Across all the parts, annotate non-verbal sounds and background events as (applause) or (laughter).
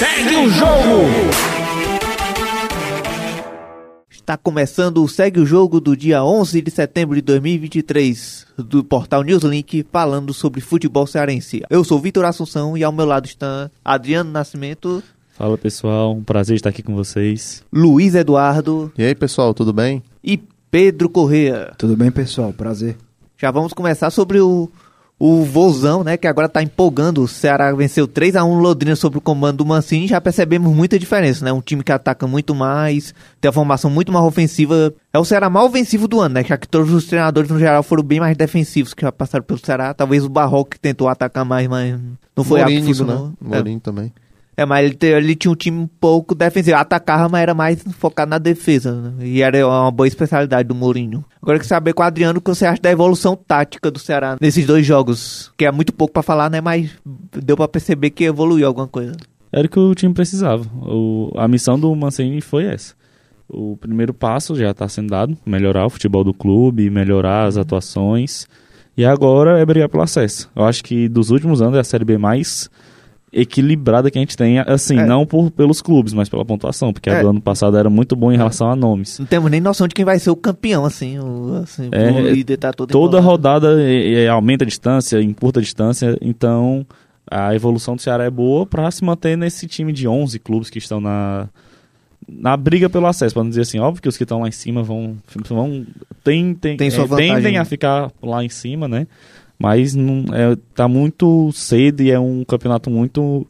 Segue o jogo! Está começando o Segue o Jogo do dia 11 de setembro de 2023 do portal Newslink falando sobre futebol cearense. Eu sou Vitor Assunção e ao meu lado está Adriano Nascimento, Fala pessoal, um prazer estar aqui com vocês. Luiz Eduardo E aí, pessoal, tudo bem? e Pedro Correa. Tudo bem, pessoal? Prazer. Já vamos começar sobre o, o Vozão, né? Que agora tá empolgando. O Ceará venceu 3 a 1 no Londrina sob o comando do Mancini. Já percebemos muita diferença, né? Um time que ataca muito mais, tem a formação muito mais ofensiva. É o Ceará mais ofensivo do ano, né? Já que todos os treinadores no geral foram bem mais defensivos que já passaram pelo Ceará. Talvez o Barroco que tentou atacar mais, mas não foi Mourinho, funcionou. né? Mourinho também. É, mas ele, ele tinha um time um pouco defensivo. Atacava, mas era mais focado na defesa. né? E era uma boa especialidade do Mourinho. Agora eu quero saber com o Adriano o que você acha da evolução tática do Ceará nesses dois jogos. Que é muito pouco pra falar, né? Mas deu pra perceber que evoluiu alguma coisa. Era o que o time precisava. O- a missão do Mancini foi essa. O primeiro passo já está sendo dado, melhorar o futebol do clube, melhorar as atuações. E agora é brigar pelo acesso. Eu acho que dos últimos anos é a Série B mais equilibrada que a gente tem, assim, É. não por, pelos clubes, mas pela pontuação, porque a É. do ano passado era muito bom em relação a nomes. Não temos nem noção de quem vai ser o campeão, assim. O, assim, É, o líder tá todo Toda embolado. rodada é, é, aumenta a distância, encurta a distância, então a evolução do Ceará é boa para se manter nesse time de 11 clubes que estão na, na briga pelo acesso, para não dizer assim, óbvio que os que estão lá em cima vão, vão tem, tem, Tem é, tendem né? a ficar lá em cima, né? Mas não, é, tá muito cedo e é um campeonato muito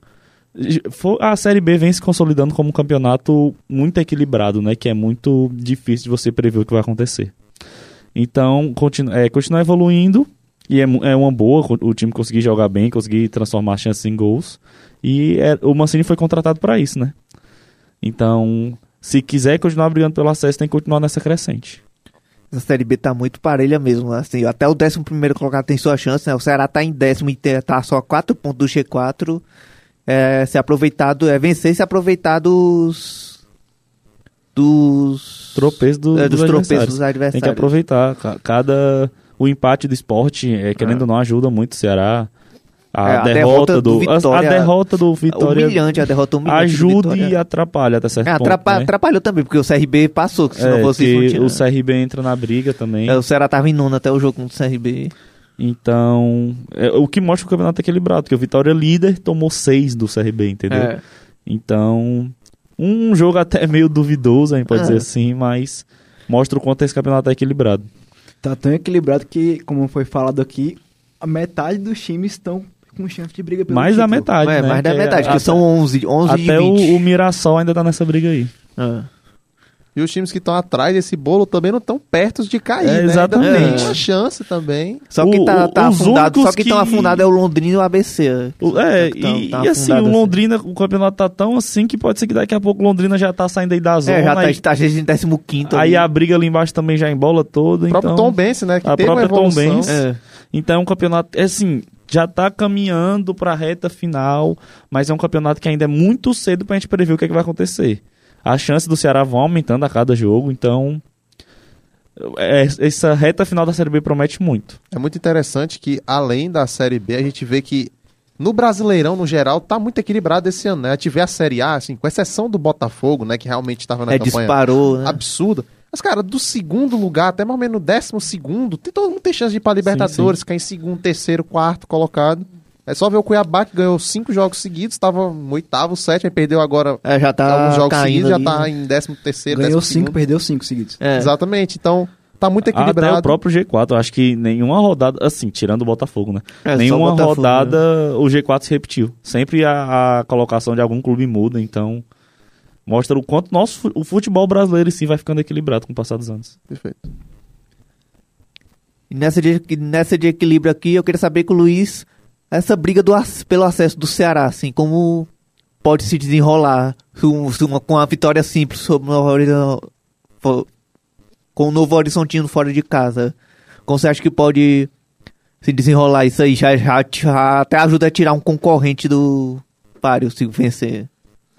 a Série B vem se consolidando como um campeonato muito equilibrado, né? Que é muito difícil de você prever o que vai acontecer. Então, continu é, continuar evoluindo e é, é uma boa o time conseguir jogar bem, conseguir transformar chances em gols. E é- o Mancini foi contratado para isso, né? Então, se quiser continuar brigando pelo acesso, tem que continuar nessa crescente. Essa Série B tá muito parelha mesmo, assim, até o 11 primeiro colocado tem sua chance, né? O Ceará tá em décimo e tá só a 4 pontos do G4. É, se aproveitado, é vencer e se aproveitar dos... dos... Tropeço do, é, dos dos tropeços dos adversários. Tem que aproveitar. Ca- Cada. O empate do esporte, é, querendo ou não, ajuda muito o Ceará. A, É, a derrota, derrota do do. a- Vitória- a, derrota do Vitória Humilhante a derrota humilhante ajuda e atrapalha até certo É, ponto. atrapa- né? atrapalhou também, porque o CRB passou, que se É, não fosse isso, não que tinha. o CRB entra na briga também. É, o Ceará tava em nono até o jogo contra o CRB. Então, é, o que mostra que o campeonato é equilibrado, porque o Vitória líder tomou seis do CRB, entendeu? É. Então, um jogo até meio duvidoso, a gente pode É. dizer assim, mas mostra o quanto esse campeonato é equilibrado. Tá tão equilibrado que, como foi falado aqui, a metade dos times estão com chance de briga pelo Mais da título. metade, é, né? mais da Que é metade, que até- são 11, 11 Até de 20. o, o Mirassol ainda tá nessa briga aí. É. E os times que estão atrás desse bolo também não estão perto de cair, É, né? exatamente. Tem uma chance também. Só que tá, o- tá os afundado, só que estão que- afundados é o Londrina e o ABC. O- É, Tá- e, tá e assim, o Londrina, o campeonato tá tão assim que pode ser que daqui a pouco o Londrina já tá saindo aí da zona. É, já tá, aí, tá em 15 aí a briga ali embaixo também já embola toda. O próprio então, Tom Benz, né? Que a teve própria Tom. Benz. É. Então é um campeonato, é assim, já tá caminhando pra reta final, mas é um campeonato que ainda é muito cedo pra gente prever o que, é que vai acontecer. As chances do Ceará vão aumentando a cada jogo, então é, essa reta final da Série B promete muito. É muito interessante que, além da Série B, a gente vê que no Brasileirão, no geral, tá muito equilibrado esse ano, né? A gente vê a Série A, assim, com exceção do Botafogo, né? Que realmente estava na É, campanha disparou, né? absurda. Mas, cara, do segundo lugar até mais ou menos no décimo segundo, tem, todo mundo tem chance de ir pra Libertadores, ficar em segundo, terceiro, quarto colocado. É só ver o Cuiabá que ganhou cinco jogos seguidos, tava no oitavo, sétimo, aí perdeu agora É, já tá alguns jogos seguidos, já ali, tá né? em décimo terceiro, Ganhou décimo cinco, segundo. perdeu cinco seguidos. É. Exatamente, então tá muito Até equilibrado. o próprio G4, eu acho que nenhuma rodada, assim, tirando o Botafogo, né? É, só nenhuma Botafogo, rodada o G4 se repetiu. Sempre a, a colocação de algum clube muda, então mostra o quanto nosso, o futebol brasileiro em si vai ficando equilibrado com o passar dos anos. Perfeito. Nessa de, nessa de equilíbrio aqui, eu queria saber com o Luiz essa briga do, pelo acesso do Ceará, assim, como pode se desenrolar se se uma- com uma vitória simples sobre o Novo com o Novo Horizontino fora de casa. Como você acha que pode se desenrolar isso aí? Já, já, já até ajuda a tirar um concorrente do páreo se vencer.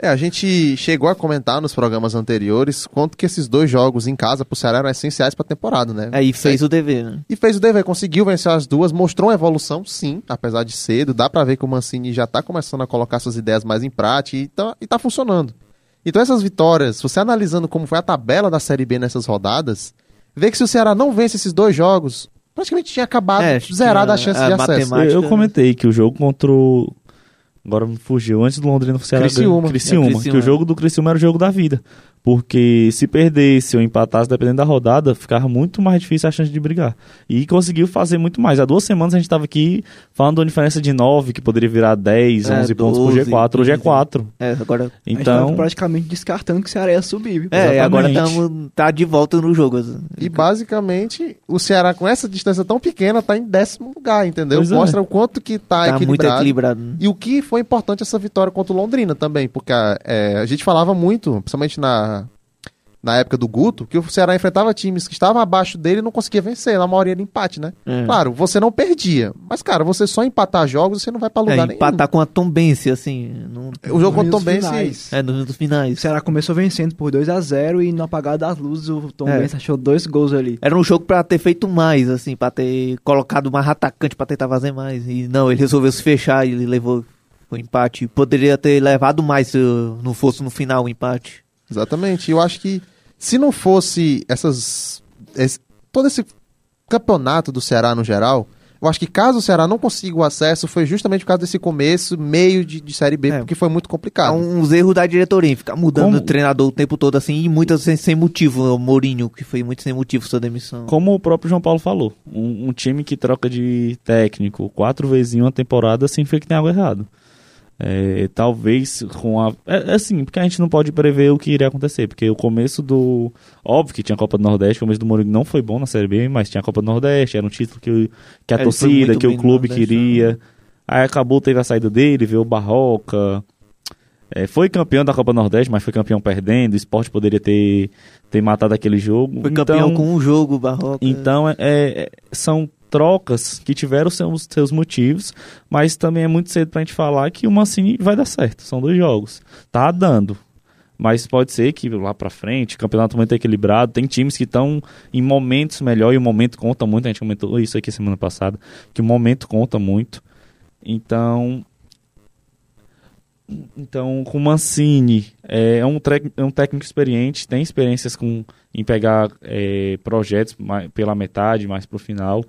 É, a gente chegou a comentar nos programas anteriores quanto que esses dois jogos em casa pro Ceará eram essenciais pra temporada, né? Aí fez o dever, né? E fez o dever, conseguiu vencer as duas, mostrou uma evolução, sim, apesar de cedo. Dá pra ver que o Mancini já tá começando a colocar suas ideias mais em prática e tá, e tá funcionando. Então essas vitórias, você analisando como foi a tabela da Série B nessas rodadas, vê que se o Ceará não vence esses dois jogos, praticamente tinha acabado, É, zerado a chance a de acesso. Eu, eu comentei que o jogo contra o. Agora me fugiu. Antes do Londrina o Ceará Criciúma. Criciúma. É, Que Criciúma. o jogo do Criciúma era o jogo da vida. Porque se perdesse ou empatasse, dependendo da rodada, ficava muito mais difícil a chance de brigar. E conseguiu fazer muito mais. Há duas semanas a gente estava aqui falando de uma diferença de 9, que poderia virar 10, É, 11 pontos pro 12, G4. Hoje é 15. 4. É, agora. A gente tava Então. praticamente descartando que o Ceará ia subir, viu? É, agora tamo, tá de volta no jogo. E basicamente, o Ceará com essa distância tão pequena tá em décimo lugar, entendeu? Pois é. Mostra o quanto que tá, tá muito equilibrado. equilibrado. né? E o que foi importante essa vitória contra o Londrina também, porque é, a gente falava muito, principalmente na, na época do Guto, que o Ceará enfrentava times que estavam abaixo dele e não conseguia vencer, na maioria era empate, né? É. Claro, você não perdia, mas cara, você só empatar jogos, você não vai pra lugar É, nenhum. empatar com a Tombense, assim. Não... O jogo contra o Nos Tom Benz, finais. É, nos minutos O finais. Ceará começou vencendo por 2 a 0 e no apagar das luzes o Tom É. Achou dois gols ali. Era um jogo pra ter feito mais, assim, pra ter colocado mais atacante pra tentar fazer mais. E não, ele resolveu se fechar e ele levou o empate. Poderia ter levado mais se não fosse no final o empate. Exatamente. Eu acho que se não fosse essas. esse- todo esse campeonato do Ceará no geral, eu acho que caso o Ceará não consiga o acesso, foi justamente por causa desse começo, meio de, de Série B, É. porque foi muito complicado. uns erros da diretoria, ficar mudando Como- o treinador o tempo todo, assim, e muitas sem, sem motivo. O Mourinho, que foi muito sem motivo sua demissão. Como o próprio João Paulo falou, um, um time que troca de técnico quatro vezes em uma temporada significa que tem algo errado. É, talvez com a. É, é assim, porque a gente não pode prever o que iria acontecer. Porque o começo do. Óbvio que tinha a Copa do Nordeste, o começo do Mourinho não foi bom na Série B, mas tinha a Copa do Nordeste, era um título que, que a foi torcida, que o clube Nordeste, queria. Aí acabou, teve a saída dele, veio o Barroca. É, foi campeão da Copa Nordeste, mas foi campeão perdendo. O esporte poderia ter, ter matado aquele jogo. Foi Então- campeão com um jogo, Barroca. então, é, é- são trocas que tiveram seus, seus motivos, mas também é muito cedo pra gente falar que o Mancini vai dar certo. São dois jogos. Tá dando. Mas pode ser que lá pra frente, o campeonato muito equilibrado, tem times que estão em momentos melhor e o momento conta muito. A gente comentou isso aqui semana passada, que o momento conta muito. Então, então, com o Mancini, é, é um, é um técnico experiente, tem experiências com, em pegar é, projetos mai- pela metade, mais pro final.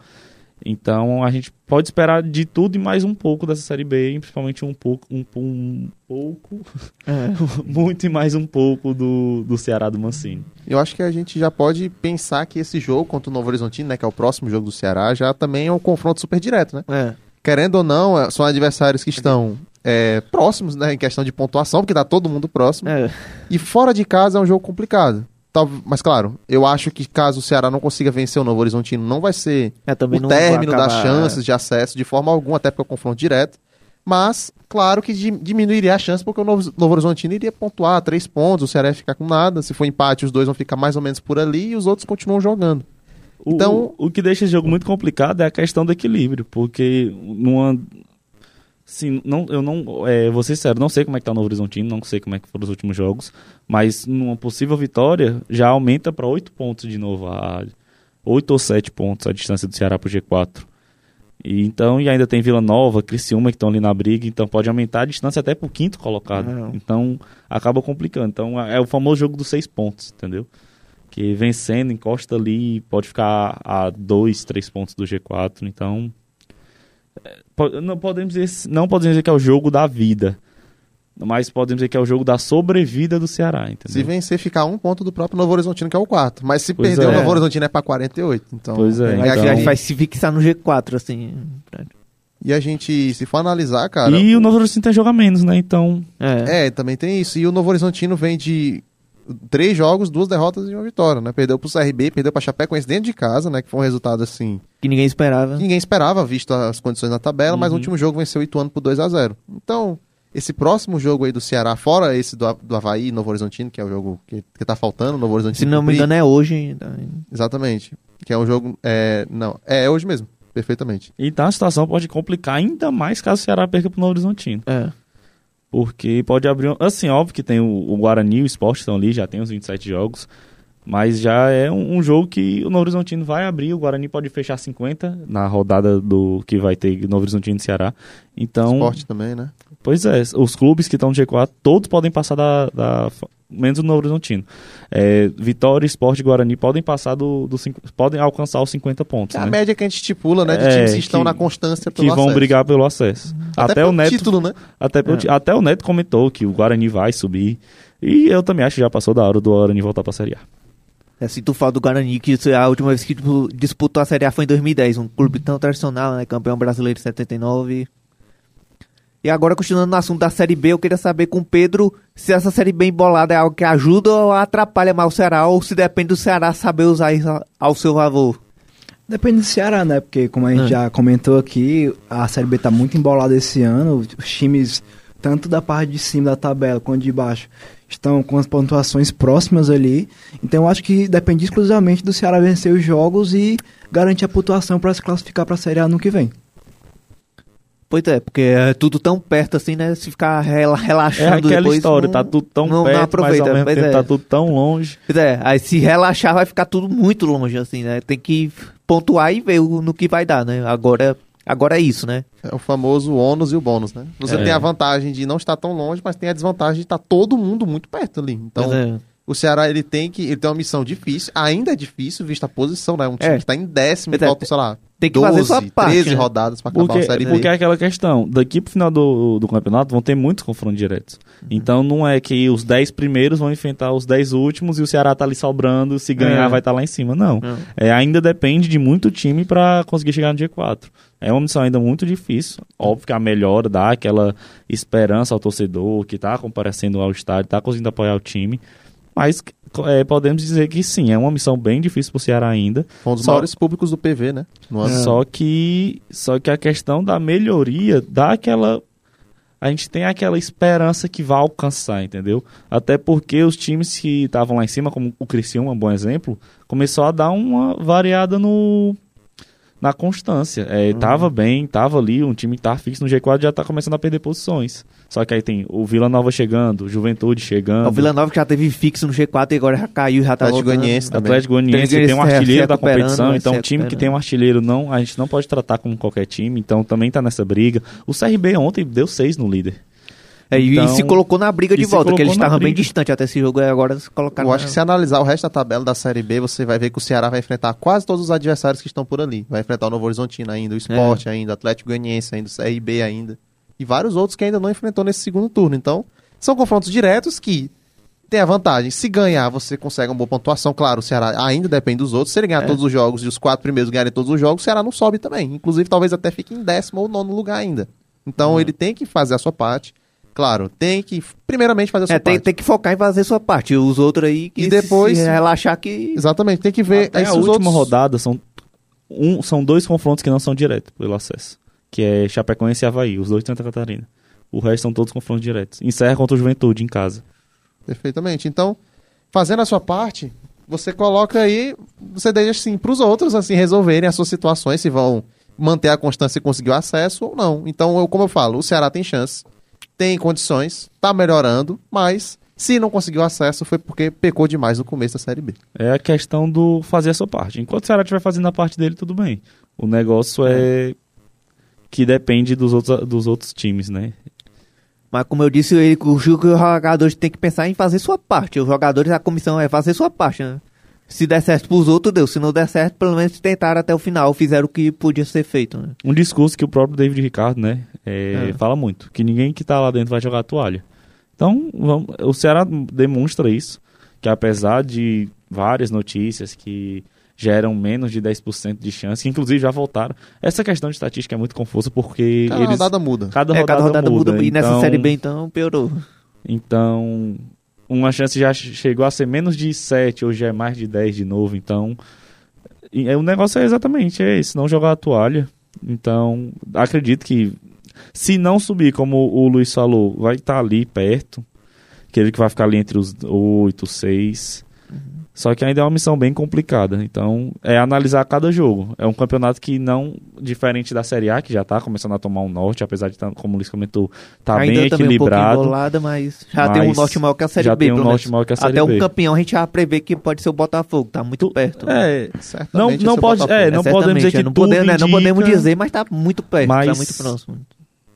Então, a gente pode esperar de tudo e mais um pouco dessa Série B, principalmente um pouco, um, um pouco, É. (laughs) muito e mais um pouco do, do Ceará do Mancini. Eu acho que a gente já pode pensar que esse jogo contra o Novo Horizontino, né, que é o próximo jogo do Ceará, já também é um confronto super direto, né? É. Querendo ou não, é- são adversários que estão é, próximos, né, em questão de pontuação, porque tá todo mundo próximo. É. E fora de casa é um jogo complicado. Tal- Mas claro, eu acho que caso o Ceará não consiga vencer o Novo Horizontino, não vai ser É, também o término das acabar- chances de acesso de forma alguma, até porque é um confronto direto. Mas, claro que di- diminuiria a chance, porque o Novo, Novo Horizontino iria pontuar três pontos, o Ceará ia ficar com nada. Se for empate, os dois vão ficar mais ou menos por ali e os outros continuam jogando. O, Então- o, o que deixa esse jogo muito complicado é a questão do equilíbrio, porque numa. Sim, não, eu não. É, vou ser sincero, não sei como é que tá o Novo Horizontino, não sei como é que foram os últimos jogos, mas numa possível vitória já aumenta para 8 pontos de novo, a, 8 ou 7 pontos a distância do Ceará pro G4. E, então, e ainda tem Vila Nova, Criciúma que estão ali na briga, então pode aumentar a distância até pro quinto colocado. Não. Então acaba complicando. Então é o famoso jogo dos seis pontos, entendeu? Que vencendo, encosta ali, pode ficar a dois, três pontos do G4. Então. Não podemos dizer, não podemos dizer que é o jogo da vida. Mas podemos dizer que é o jogo da sobrevida do Ceará, Se entendeu? vencer, ficar um ponto do próprio Novo Horizontino, que é o quarto. Mas se Pois perder, o é. Novo Horizontino é pra 48. Então, Pois é, e, Aí então- a gente gente, vai se fixar no G4, assim. e a gente, se for analisar, cara. E o Novo Horizontino tem jogo a menos, né? Então. É. É, também tem isso. E o Novo Horizontino vem de três jogos, duas derrotas e uma vitória, né? Perdeu pro CRB, perdeu pra Chapecoense dentro de casa, né? Que foi um resultado, assim, Que ninguém esperava. que ninguém esperava, visto as condições na tabela, mas no Uhum. último jogo venceu o Ituano por 2 a 0 Então, esse próximo jogo aí do Ceará, fora esse do, do Havaí e Novo Horizontino, que é o jogo que, que tá faltando, Novo Horizontino. Se não me cumprir. engano, é hoje ainda. Exatamente. Que é um jogo. É, não, é, é hoje mesmo. Perfeitamente. Então a situação pode complicar ainda mais caso o Ceará perca pro Novo Horizontino. É. Porque pode abrir. um- Assim, óbvio que tem o, o Guarani e o Sport estão ali, já tem os 27 jogos. Mas já é um, um jogo que o Novo Horizontino vai abrir. O Guarani pode fechar 50 na rodada do que vai ter Novo Horizontino e Ceará. Então, Esporte também, né? Pois é, os clubes que estão no G4, todos podem passar da. da- menos o Novo Horizontino. É, Vitória, Esporte e Guarani podem passar do, do cinco- podem alcançar os 50 pontos. É a né? média que a gente estipula, né? De É, times que estão que- na constância Que pelo vão acesso. brigar pelo acesso. Até, pelo o Neto. título, né? Até, pelo ti- até o Neto comentou que o Guarani vai subir. E eu também acho que já passou da hora do Guarani voltar pra Série A. É, se tu fala do Guarani, que isso é a última vez que tipo, disputou a Série A foi em 2010, um clube tão tradicional, né? Campeão brasileiro em 79. E agora, continuando no assunto da Série B, eu queria saber com o Pedro se essa Série B embolada é algo que ajuda ou atrapalha mais o Ceará, ou se depende do Ceará saber usar isso ao seu favor. Depende do Ceará, né? Porque, como a gente Ah. já comentou aqui, a Série B tá muito embolada esse ano. Os times, tanto da parte de cima da tabela quanto de baixo, estão com as pontuações próximas ali. Então, eu acho que depende exclusivamente do Ceará vencer os jogos e garantir a pontuação para se classificar para a Série A no que vem. Pois é, porque é tudo tão perto assim, né? Se ficar rela- É relaxando aquela depois, história, não- tá tudo tão não- não perto, mas aproveita, ao mesmo tempo é. tá tudo tão longe. Pois é, aí se relaxar vai ficar tudo muito longe, assim, né? Tem que pontuar e ver o- no que vai dar, né? Agora, agora é isso, né? É o famoso ônus e o bônus, né? Você É. tem a vantagem de não estar tão longe, mas tem a desvantagem de estar todo mundo muito perto ali. Então, é. o Ceará ele tem que ele tem uma missão difícil, ainda é difícil vista a posição, né? Um time É. que está em décimo, Pois é, falta, sei lá, tem que 12, fazer sua parte, 13 né? rodadas para acabar Porque, a Série B. porque é aquela questão, daqui pro final do, do campeonato vão ter muitos confrontos diretos. Uhum. Então não é que os 10 primeiros vão enfrentar os 10 últimos e o Ceará tá ali sobrando, se ganhar É. vai estar lá em cima. Não. Não. É, ainda depende de muito time para conseguir chegar no G4. É uma missão ainda muito difícil. Óbvio que a melhora dá aquela esperança ao torcedor que tá comparecendo ao estádio, tá conseguindo apoiar o time. Mas é, podemos dizer que sim, é uma missão bem difícil pro Ceará ainda. Foi um dos Só- maiores públicos do PV, né? Só que só que a questão da melhoria dá aquela a gente tem aquela esperança que vai alcançar, entendeu? Até porque os times que estavam lá em cima, como o Criciúma, um bom exemplo, começou a dar uma variada no na constância. É, Tava bem, tava ali, um time que tava fixo no G4 já tá começando a perder posições. Só que aí tem o Vila Nova chegando, o Juventude chegando. O Vila Nova que já teve fixo no G4 e agora já caiu, já tá Atlético. Goianiense também. Atlético Goianiense Tem tem um se artilheiro da competição, vai então um time que tem um artilheiro não, a gente não pode tratar como qualquer time, então também tá nessa briga. O CRB ontem deu seis no líder. É, e- Então- e se colocou na briga de volta, que eles estavam bem briga. distantes até esse jogo, e agora se colocaram. Eu acho que se analisar o resto da tabela da Série B, você vai ver que o Ceará vai enfrentar quase todos os adversários que estão por ali. Vai enfrentar o Novo Horizontino ainda, o Sport ainda, o Atlético Goianiense ainda, o CRB ainda. E vários outros que ainda não enfrentou nesse segundo turno. Então, são confrontos diretos que tem a vantagem. Se ganhar, você consegue uma boa pontuação. Claro, o Ceará ainda depende dos outros. Se ele ganhar É. todos os jogos e os quatro primeiros ganharem todos os jogos, o Ceará não sobe também. Inclusive, talvez até fique em décimo ou nono lugar ainda. Então, ele tem que fazer a sua parte. Claro, tem que, primeiramente, fazer a sua É, tem, parte. tem que focar em fazer sua parte. Os outros aí que E depois- relaxar que. Exatamente, tem que ver. Até a última outros- rodada são, um, são dois confrontos que não são diretos pelo acesso, que é Chapecoense e Havaí, os dois de Santa Catarina. O resto são todos confrontos diretos. Encerra contra o Juventude em casa. Perfeitamente. Então, fazendo a sua parte, você coloca aí, você deixa assim para os outros assim resolverem as suas situações, se vão manter a constância e conseguir o acesso ou não. Então, eu, como eu falo, o Ceará tem chance, tem condições, tá melhorando, mas se não conseguiu acesso foi porque pecou demais no começo da Série B. É a questão do fazer a sua parte. Enquanto o Ceará estiver fazendo a parte dele, tudo bem. O negócio é que depende dos outros, dos outros times, né? Mas como eu disse, ele, o Gil que os jogadores têm que pensar em fazer sua parte. Os jogadores, a comissão é fazer sua parte, né? Se der certo pros outros, deu. Se não der certo, pelo menos tentaram até o final, fizeram o que podia ser feito, né? Um discurso que o próprio David Ricardo, né, é, É. fala muito, que ninguém que tá lá dentro vai jogar a toalha. Então, vamos- o Ceará demonstra isso, que apesar de várias notícias que geram menos de 10% de chance, que inclusive já voltaram. Essa questão de estatística é muito confusa porque Cada eles rodada muda. cada é, rodada, cada rodada muda, muda, e nessa então- série B, então, piorou. Então, uma chance já che- chegou a ser menos de 7, hoje é mais de 10 de novo. Então, e, é, o negócio é exatamente é esse, não jogar a toalha. Então, acredito que se não subir, como o Luiz falou, vai estar ali perto. Aquele que vai ficar ali entre os 8, 6. Só que ainda é uma missão bem complicada. Então, é analisar cada jogo. É um campeonato que não, diferente da Série A, que já tá começando a tomar um norte, apesar de, tá, como o Luiz comentou, tá Ainda bem equilibrado. Um embolada, mas já tem um Mas norte maior que a Série já B, tem um norte maior que a Série Até B. o campeão a gente já prevê que pode ser o Botafogo, tá muito perto. É, não, Certamente não esse pode, é, não É, podemos dizer que não tudo podemos, né, não indica, podemos dizer, mas tá muito perto, tá Mas- muito próximo.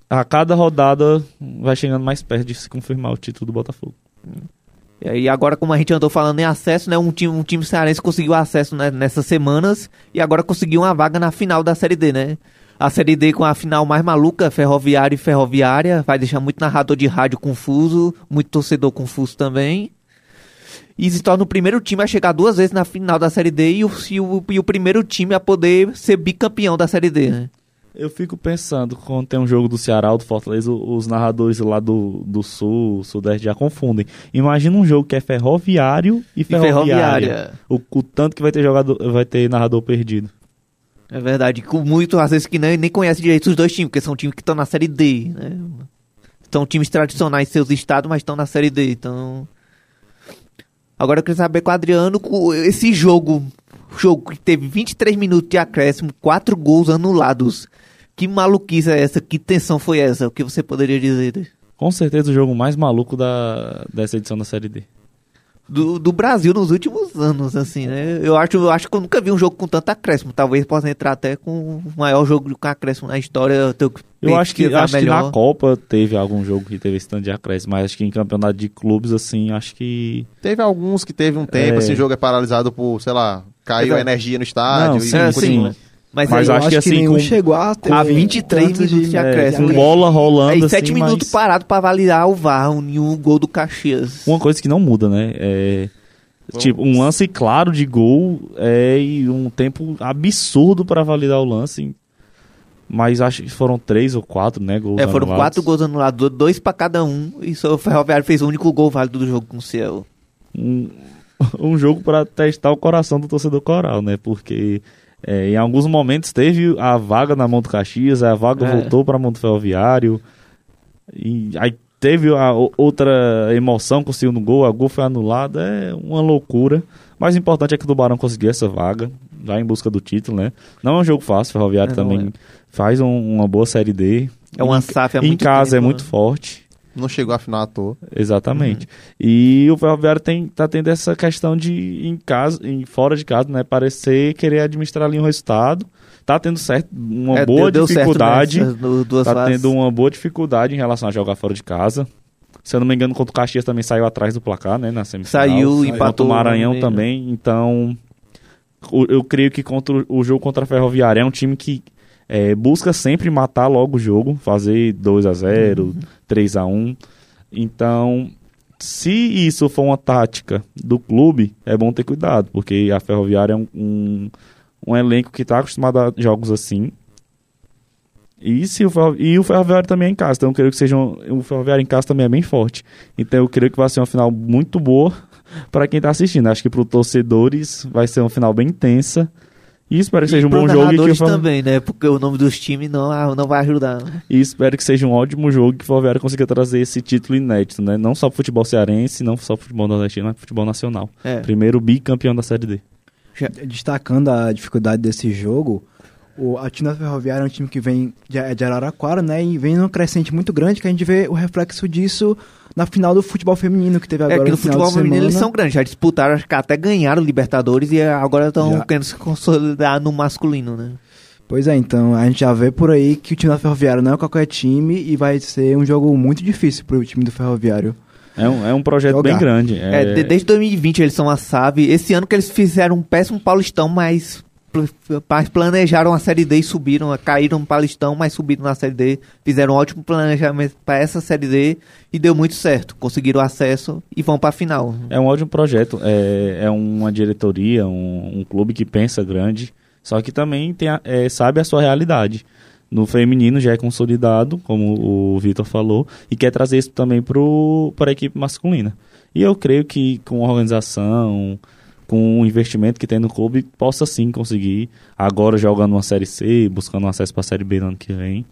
A cada rodada vai chegando mais perto de se confirmar o título do Botafogo. E agora, como a gente andou falando em acesso, né? Um time, um time cearense conseguiu acesso né, nessas semanas e agora conseguiu uma vaga na final da Série D, né? A Série D com a final mais maluca, Ferroviária e Ferroviária, vai deixar muito narrador de rádio confuso, muito torcedor confuso também. E se torna o primeiro time a chegar duas vezes na final da Série D e o, e o, e o primeiro time a poder ser bicampeão da Série D, né? Eu fico pensando, quando tem um jogo do Ceará ou do Fortaleza, os narradores lá do, do Sul, Sudeste já confundem. Imagina um jogo que é ferroviário e E ferroviária. O, o tanto que vai ter jogador, vai ter narrador perdido. É verdade, com muito, às vezes que nem, nem conhece direito os dois times, porque são times que estão na Série D, né? São times tradicionais em seus estados, mas estão na Série D, então... Agora eu queria saber com o Adriano, esse jogo, jogo que teve 23 minutos de acréscimo, 4 gols anulados. Que maluquice é essa? Que tensão foi essa? O que você poderia dizer? Com certeza o jogo mais maluco da, dessa edição da Série D. Do, do Brasil nos últimos anos, assim, né? Eu acho, eu acho que eu nunca vi um jogo com tanto acréscimo. Talvez possa entrar até com o maior jogo com acréscimo na história. Eu, tenho que Eu acho que, acho que melhor. na Copa teve algum jogo que teve esse tanto de acréscimo, mas acho que em campeonato de clubes, assim, acho que. Teve alguns que teve um tempo, É. assim, o jogo é paralisado por, sei lá, caiu Exato. a energia no estádio. Não, e sim, É, continua. sim. Mas, Mas aí, acho que assim, nenhum com- chegou a ter a 23 tantos minutos de É, acréscimo. com bola rolando, aí assim, 7 minutos mas- parado pra validar o VAR, um, um gol do Caxias. Uma coisa que não muda, né? É, tipo, um lance claro de gol é, e um tempo absurdo para validar o lance. Mas acho que foram três ou quatro, né? Gols É, foram anulados. quatro gols anulados, dois pra cada um. E só o Ferroviário fez o único gol válido do jogo com o Ciel. Um, um jogo para testar o coração do torcedor coral, né? Porque é, em alguns momentos teve a vaga na do Caxias, a vaga É. voltou para do Ferroviário. E aí teve a outra emoção com o segundo gol, a gol foi anulada, é uma loucura. Mas o importante é que o Tubarão conseguiu essa vaga, já em busca do título, né? Não é um jogo fácil, o Ferroviário É, também é. faz um- uma boa Série D. É uma Em- SAF há Em muito casa é tempo, muito né? forte. Não chegou à final à toa. Exatamente. E o Ferroviário tem, tá tendo essa questão de em casa, em fora de casa, né, parecer querer administrar ali um resultado. Tá tendo certo uma É, boa deu- deu certo dificuldade. du- duas tá fases. tendo uma boa dificuldade em relação a jogar fora de casa. Se eu não me engano, contra o Caxias também saiu atrás do placar, né, na semifinal. Saiu, Contra empatou. o Maranhão né? também. Então, o- eu creio que contra o- o jogo contra a Ferroviária é um time que é, busca sempre matar logo o jogo, fazer 2 a 0 3 a 1 Então, se isso for uma tática do clube, é bom ter cuidado, porque a Ferroviária é um, um, um elenco que está acostumado a jogos assim. E, se o, e o Ferroviário também é em casa, então eu creio que seja um, o Ferroviário em casa também é bem forte. Então eu creio que vai ser uma final muito boa (laughs) para quem está assistindo. Acho que para os torcedores vai ser uma final bem intensa. E espero que seja um pros bom jogo e que, também, né? Porque o nome dos times não, ah, não vai ajudar. né? e espero que seja um ótimo jogo e que o Ferroviário consiga trazer esse título inédito, né? Não só pro futebol cearense, não só pro futebol nordestino, mas pro futebol nacional. É. Primeiro bicampeão da Série D. Destacando a dificuldade desse jogo, o, a time da Ferroviária é um time que vem de, de Araraquara, né? E vem num crescente muito grande, que a gente vê o reflexo disso na final do futebol feminino que teve É agora que no final futebol de feminino eles são grandes, já disputaram, acho que até ganharam o Libertadores e agora estão querendo se consolidar no masculino, né? Pois é, então a gente já vê por aí que o time da Ferroviária não é qualquer time e vai ser um jogo muito difícil pro time do Ferroviário. É um, é um projeto Jogar. bem grande. É, de- desde 2020 eles são a SAV. Esse ano que eles fizeram um péssimo Paulistão, mas, planejaram a Série D e subiram, caíram no Paulistão, mas subiram na Série D. Fizeram um ótimo planejamento para essa Série D e deu muito certo. Conseguiram acesso e vão para a final. É um ótimo projeto. É, é uma diretoria, um, um clube que pensa grande, só que também tem a- é, sabe a sua realidade. No feminino já é consolidado, como o Vitor falou, e quer trazer isso também para a equipe masculina. E eu creio que com organização, com o investimento que tem no clube, possa sim conseguir, agora jogando uma Série C, buscando acesso para a Série B no ano que vem,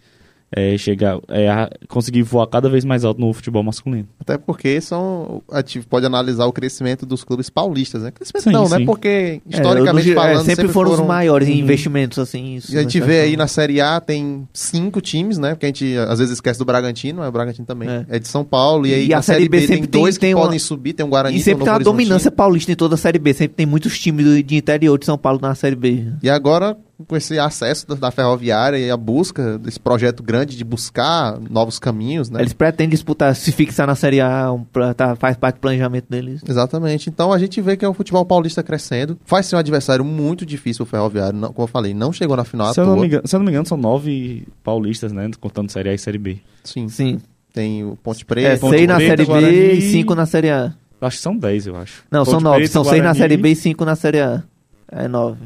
é, chegar, é, conseguir voar cada vez mais alto no futebol masculino. Até porque são. A gente pode analisar o crescimento dos clubes paulistas, né? Crescimento Sim, não, né? sim. Porque, É, historicamente é, falando, sempre, foram, os maiores em investimentos, assim. Isso, E a gente né? vê aí na Série A tem cinco times, né? Porque a gente às vezes esquece do Bragantino, mas o Bragantino também É. é, de São Paulo. E aí E na a Série B tem sempre tem- dois que tem uma- podem subir, tem um Guarani E sempre tem tem um uma dominância paulista em toda a Série B. Sempre tem muitos times de interior de São Paulo na Série B. E agora, com esse acesso da, da ferroviária e a busca desse projeto grande de buscar novos caminhos, né? Eles pretendem disputar, se fixar na Série A, um, pra- tá- faz parte do planejamento deles. Exatamente. Então a gente vê que é o futebol paulista crescendo. Vai ser um adversário muito difícil o Ferroviário. Não, como eu falei, não chegou na final Se à eu, não toa. me engano, se eu não me engano, são nove paulistas, né? Contando Série A e Série B. Sim. Sim. Tem o Ponte É, Preta. Ponte seis na Preta, Série B Guarani- e cinco na Série A. Acho que são dez, eu acho. Não, são Ponte nove. Preta, São seis na Série B e cinco na Série A. É nove.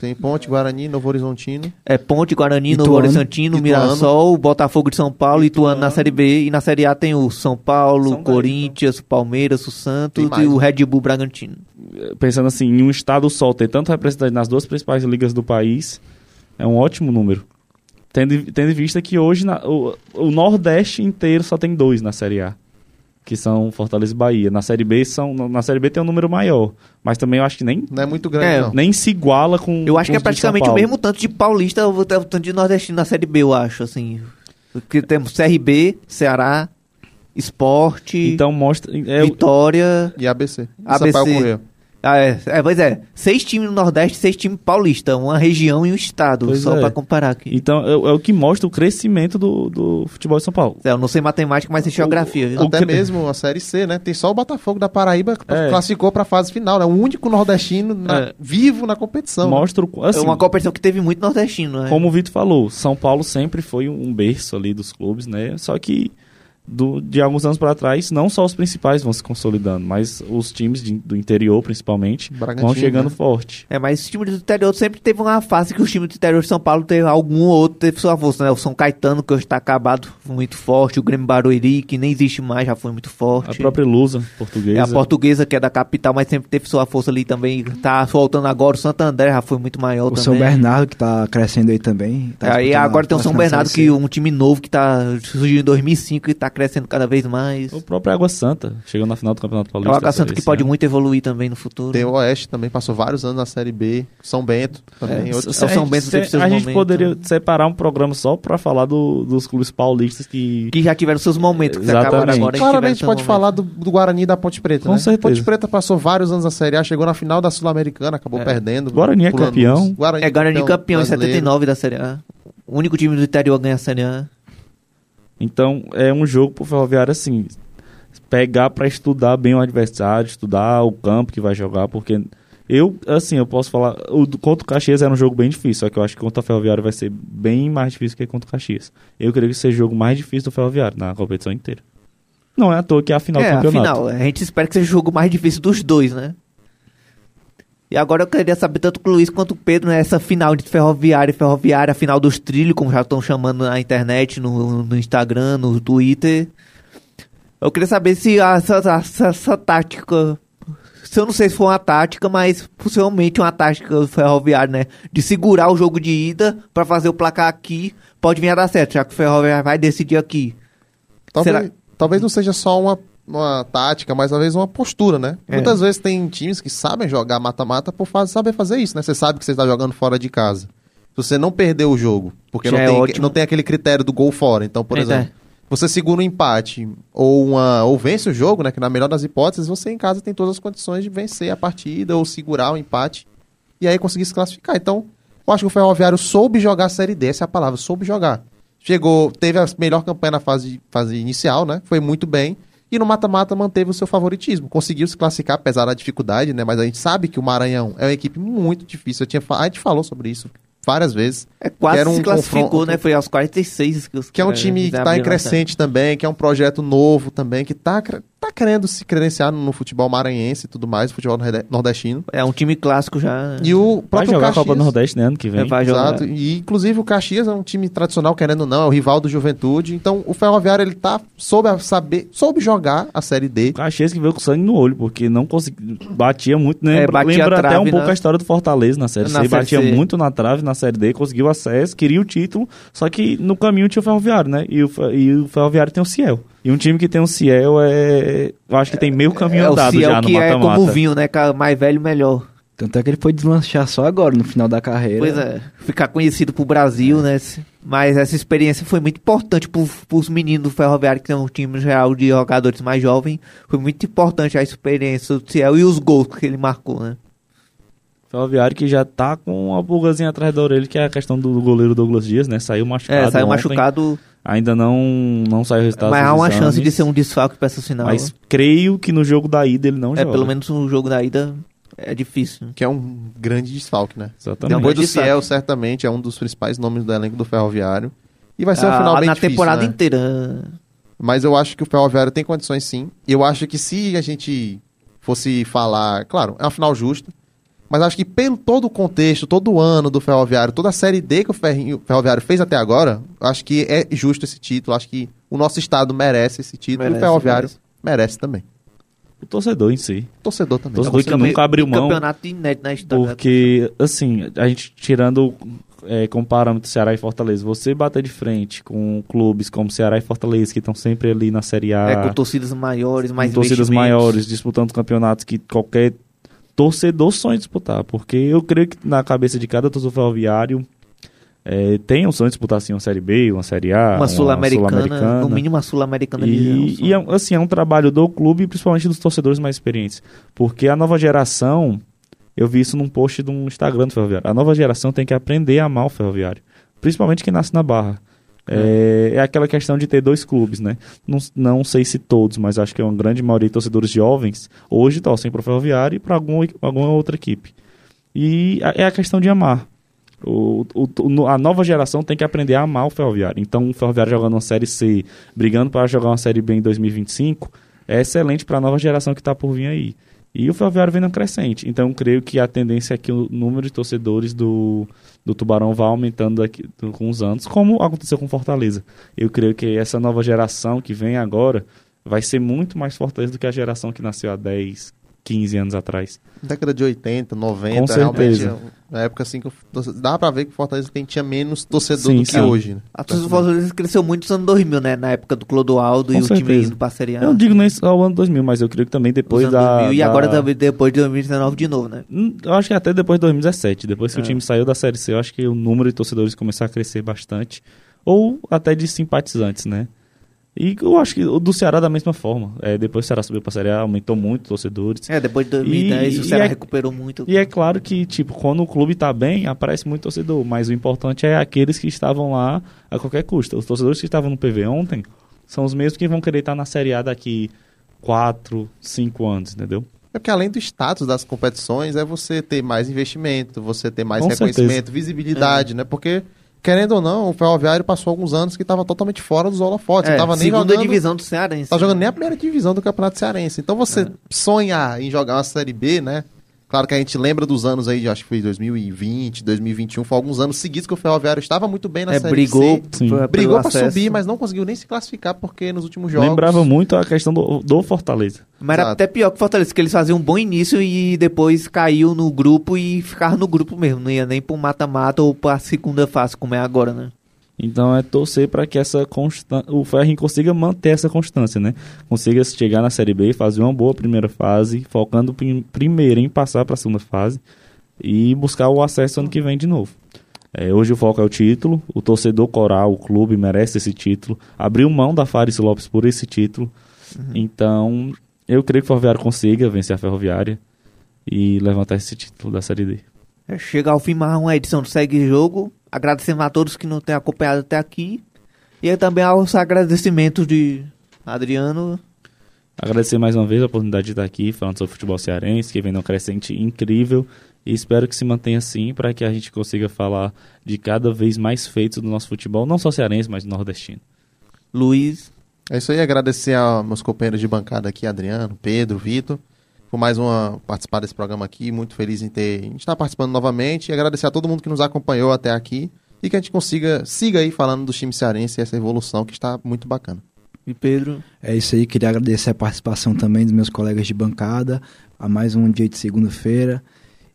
Tem Ponte, Guarani, Novo Horizontino. É Ponte, Guarani, Ituano. Novo Horizontino, Ituano. Mirassol, Botafogo de São Paulo, Ituano, Ituano. na Série B. E na Série A tem o São Paulo, São dez, Corinthians, o Palmeiras, o Santos e o? Red Bull Bragantino. Pensando assim, em um estado só ter tanto representante nas duas principais ligas do país, é um ótimo número. Tendo, tendo em vista que hoje na- o, o Nordeste inteiro só tem dois na Série A. Que são Fortaleza e Bahia. Na Série B são. Na Série B tem um número maior. Mas também eu acho que nem, Não é muito grande, É, não. nem se iguala com. Eu acho com que é praticamente o mesmo tanto de paulista, o tanto de nordestino na Série B, eu acho, assim. Porque temos CRB, Ceará, Esporte, Então mostra. É, o- Vitória... E ABC. E ABC. Ah, é, é, pois é, seis times no Nordeste, seis times paulista, uma região e um estado, Pois só é. pra comparar aqui. então é, é o que mostra o crescimento do, do futebol de São Paulo. É, eu não sei matemática, mas sei geografia. viu? Até que- mesmo a Série C, né? Tem só o Botafogo da Paraíba que É. classificou pra fase final, né? O único nordestino na- É. vivo na competição. Mostra o. Assim, é uma competição que teve muito nordestino, né? Como o Vitor falou, São Paulo sempre foi um berço ali dos clubes, né? Só que do- de alguns anos para trás, não só os principais vão se consolidando, mas os times de- do interior, principalmente, Bragantino, vão chegando né? forte. É, mas esse time do interior sempre teve uma fase que os times do interior de São Paulo teve algum ou outro teve sua força, né? O São Caetano, que hoje tá acabado, foi muito forte. O Grêmio Barueri, que nem existe mais, já foi muito forte. A própria Lusa portuguesa. É a portuguesa, que é da capital, mas sempre teve sua força ali também. Tá voltando agora. O Santo André já foi muito maior O também. São Bernardo, que tá crescendo aí também. tá aí agora tem o São Bernardo, que C. um time novo que tá surgiu em 2005 e tá crescendo cada vez mais. O próprio Água Santa, chegou na final do Campeonato É Paulista. o Água Santa que pode ano. muito evoluir também no futuro. Tem o Oeste também, passou vários anos na Série B. São Bento também. É, outro- o São Bento teve seus A gente momentos. poderia separar um programa só pra falar do- dos clubes paulistas que... Que já tiveram seus momentos, que se Exatamente. acabaram agora. Claramente pode momentos. falar do, do Guarani e da Ponte Preta, Com né? certeza. Ponte Preta passou vários anos na Série A, chegou na final da Sul-Americana, acabou É. perdendo. Guarani é campeão. Guarani É Guarani campeão em brasileiro. 79 da Série A. O único time do interior a ganhar a Série A. Então, é um jogo pro Ferroviário, assim, pegar pra estudar bem o adversário, estudar o campo que vai jogar, porque eu, assim, eu posso falar, o contra o Caxias era um jogo bem difícil, só que eu acho que contra o Ferroviário vai ser bem mais difícil que contra o Caxias. Eu creio que seja o jogo mais difícil do Ferroviário na competição inteira. Não é à toa que é a final é, do campeonato. afinal, a gente espera que seja o jogo mais difícil dos dois, né? E agora eu queria saber tanto o Luiz quanto o Pedro, né? Essa final de Ferroviária e Ferroviária, a final dos trilhos, como já estão chamando na internet, no, no Instagram, no Twitter. Eu queria saber se essa, essa, essa tática. Se eu não sei se foi uma tática, mas possivelmente uma tática do Ferroviário, né? De segurar o jogo de ida pra fazer o placar aqui, pode vir a dar certo, já que o Ferroviário vai decidir aqui. Talvez, Será- talvez não seja só uma, uma tática, mas talvez uma postura, né? É. Muitas vezes tem times que sabem jogar mata-mata por saber fazer isso, né? Você sabe que você está jogando fora de casa. Se você não perder o jogo, porque não é tem, não tem aquele critério do gol fora. Então, por É, exemplo, tá. você segura um empate ou, uma, ou vence o jogo, né? Que na melhor das hipóteses, você em casa tem todas as condições de vencer a partida ou segurar o empate e aí conseguir se classificar. Então, eu acho que o Ferroviário soube jogar a Série D, essa é a palavra, soube jogar. Chegou, teve a melhor campanha na fase, fase inicial, né? Foi muito bem. E no mata-mata manteve o seu favoritismo. Conseguiu se classificar, apesar da dificuldade, né? Mas a gente sabe que o Maranhão é uma equipe muito difícil. Eu tinha, a gente falou sobre isso várias vezes. É quase um se classificou, né? Foi aos 46 que os Que é um time que está em crescente também, que é um projeto novo também, que está tá querendo se credenciar no futebol maranhense e tudo mais, futebol norde- nordestino. É um time clássico já. E o Vai próprio jogar a Caxias, Copa do Nordeste né, ano que vem. É, vai jogar. Exato. E inclusive o Caxias é um time tradicional, querendo ou não, é o rival do Juventude. Então o Ferroviário ele tá soube a saber, soube jogar a série D. O Caxias que veio com sangue no olho, porque não conseguia. Batia muito, né? É, batia lembra a até um pouco na- a história do Fortaleza na Série Na C. Série batia C. muito na trave na Série D, conseguiu acesso, queria o título, só que no caminho tinha o Ferroviário, né? E o, e o Ferroviário tem o Ciel. E um time que tem o Ciel é. Eu acho que tem meio caminho é o andado Ciel já no que é como o mata-mata. vinho, né? Mais velho, melhor. Tanto é que ele foi deslanchar só agora, no final da carreira. Pois é, ficar conhecido pro Brasil, né? Mas essa experiência foi muito importante pro, pros meninos do Ferroviário, que tem um time geral de jogadores mais jovens. Foi muito importante a experiência do Ciel e os gols que ele marcou, né? Ferroviário que já tá com uma pulgazinha atrás da orelha, que é a questão do goleiro Douglas Dias, né? Saiu machucado. É, saiu ontem. machucado, Ainda não, não saiu o resultado. mas há uma chance de exames, ser um desfalque pra essa final. Mas creio que no jogo da ida ele não é, joga. pelo menos no jogo da ida é difícil. Que é um grande desfalque, né? Exatamente. Depois do. Ciel, certamente, é um dos principais nomes do elenco do Ferroviário. E vai ser um Ah, final bem na difícil, temporada né? inteira. Mas eu acho que o Ferroviário tem condições sim. E eu acho que se a gente fosse falar, claro, é uma final justa. Mas acho que pelo todo o contexto, todo o ano do Ferroviário, toda a série D que o Ferroviário fez até agora, acho que é justo esse título. Acho que o nosso estado merece esse título e Merece, o Ferroviário merece. merece, também. O torcedor em si. O torcedor também. Torcedor que nunca abriu mão. Campeonato inédito na história. Porque, assim, a gente tirando é, com parâmetro Ceará e Fortaleza, você bater de frente com clubes como Ceará e Fortaleza, que estão sempre ali na Série A, É, com torcidas maiores, mais com torcidas maiores, disputando campeonatos que qualquer torcedor sonha disputar. Porque eu creio que na cabeça de cada torcedor ferroviário é, tem um sonho de disputar assim, uma Série B, uma Série A, Uma sul-americana, Sul-Americana. no mínimo uma sul-americana. E, e é, assim, é um trabalho do clube principalmente dos torcedores mais experientes. Porque a nova geração, eu vi isso num post de um Instagram do Ferroviário. A nova geração tem que aprender a amar o Ferroviário. Principalmente quem nasce na Barra. É, é aquela questão de ter dois clubes, né? Não, não sei se todos, mas acho que é uma grande maioria de torcedores jovens hoje torcem para o Ferroviário e para alguma, alguma outra equipe. E é a questão de amar. O- o- a nova geração tem que aprender a amar o Ferroviário. Então, o Ferroviário jogando uma Série C, brigando para jogar uma Série B em 2025, é excelente para a nova geração que está por vir aí. E o Ferroviário vem num crescente. Então, creio que a tendência é que o número de torcedores do, do Tubarão vá aumentando daqui, com os anos, como aconteceu com Fortaleza. Eu creio que essa nova geração que vem agora vai ser muito mais Fortaleza do que a geração que nasceu há 10, 15 anos atrás. Década de 80, 90, Com certeza. realmente. é Na época assim que o torce- dá pra ver que o Fortaleza tinha menos torcedor Sim, do que sim. hoje. Né? A torcida do Fortaleza cresceu muito nos anos 2000, né? Na época do Clodoaldo Com e o time certeza. indo pra Série A. Eu não digo nem ao ano 2000, mas eu creio que também depois nos anos da... 2000, e da- agora também depois de 2019 de novo, né? Hum, Eu acho que até depois de 2017, depois que É. o time saiu da Série C, eu acho que o número de torcedores começou a crescer bastante. Ou até de simpatizantes, né? E eu acho que o do Ceará da mesma forma. É, depois o Ceará subiu pra Série A, aumentou muito torcedores. É, depois de 2010 E- o Ceará é- recuperou muito. E é claro que, tipo, quando o clube tá bem, aparece muito torcedor. Mas o importante é aqueles que estavam lá a qualquer custo. Os torcedores que estavam no PV ontem são os mesmos que vão querer estar na Série A daqui 4, 5 anos, entendeu? É porque além do status das competições, é você ter mais investimento, você ter mais Com reconhecimento, certeza. visibilidade, né? Porque, querendo ou não, o Ferroviário passou alguns anos que estava totalmente fora dos holofotes. é, não tava nem segunda jogando, divisão do Cearense. tá jogando nem a primeira divisão do Campeonato Cearense. Então você sonhar em jogar uma Série B, né? Claro que a gente lembra dos anos aí, acho que foi 2020, 2021, foi alguns anos seguidos que o Ferroviário estava muito bem na É, Série brigou, C. Sim. Brigou pra acesso. subir, mas não conseguiu nem se classificar porque nos últimos jogos... Lembrava muito a questão do, do Fortaleza. Mas era Exato. até pior que o Fortaleza, que eles faziam um bom início e depois caiu no grupo e ficava no grupo mesmo. Não ia nem pro mata-mata ou pra segunda fase, como é agora, né? Então é torcer para que essa o Ferrin consiga manter essa constância, né? Consiga chegar na Série B, fazer uma boa primeira fase, focando prim- primeiro em passar para a segunda fase e buscar o acesso ano que vem de novo. É, hoje o foco é o título, o torcedor coral, o clube merece esse título, abriu mão da Fares Lopes por esse título. Então, eu creio que o Ferroviário consiga vencer a Ferroviária e levantar esse título da Série D. É, Chega ao fim mais uma edição do Segue Jogo. Agradecemos a todos que nos têm acompanhado até aqui. E também aos agradecimentos de Adriano. Agradecer mais uma vez a oportunidade de estar aqui falando sobre futebol cearense, que vem num crescente incrível. E espero que se mantenha assim para que a gente consiga falar de cada vez mais feitos do nosso futebol, não só cearense, mas nordestino. Luiz. É isso aí, agradecer aos meus companheiros de bancada aqui, Adriano, Pedro, Vitor, por mais uma participar desse programa aqui. Muito feliz em ter em estar participando novamente e agradecer a todo mundo que nos acompanhou até aqui e que a gente consiga siga aí falando do time cearense e essa evolução que está muito bacana. E Pedro? É isso aí, queria agradecer a participação também dos meus colegas de bancada a mais um dia de segunda-feira.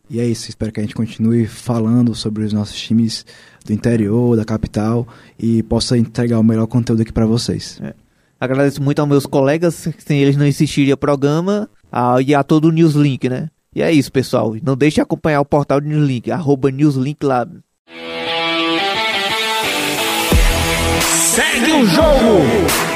E é isso, espero que a gente continue falando sobre os nossos times do interior, da capital e possa entregar o melhor conteúdo aqui para vocês. É. Agradeço muito aos meus colegas, sem eles não existiria o programa, a, e a todo o Newslink, né? E é isso, pessoal. Não deixe de acompanhar o portal do Newslink, arroba Newslink Lab. Segue o jogo!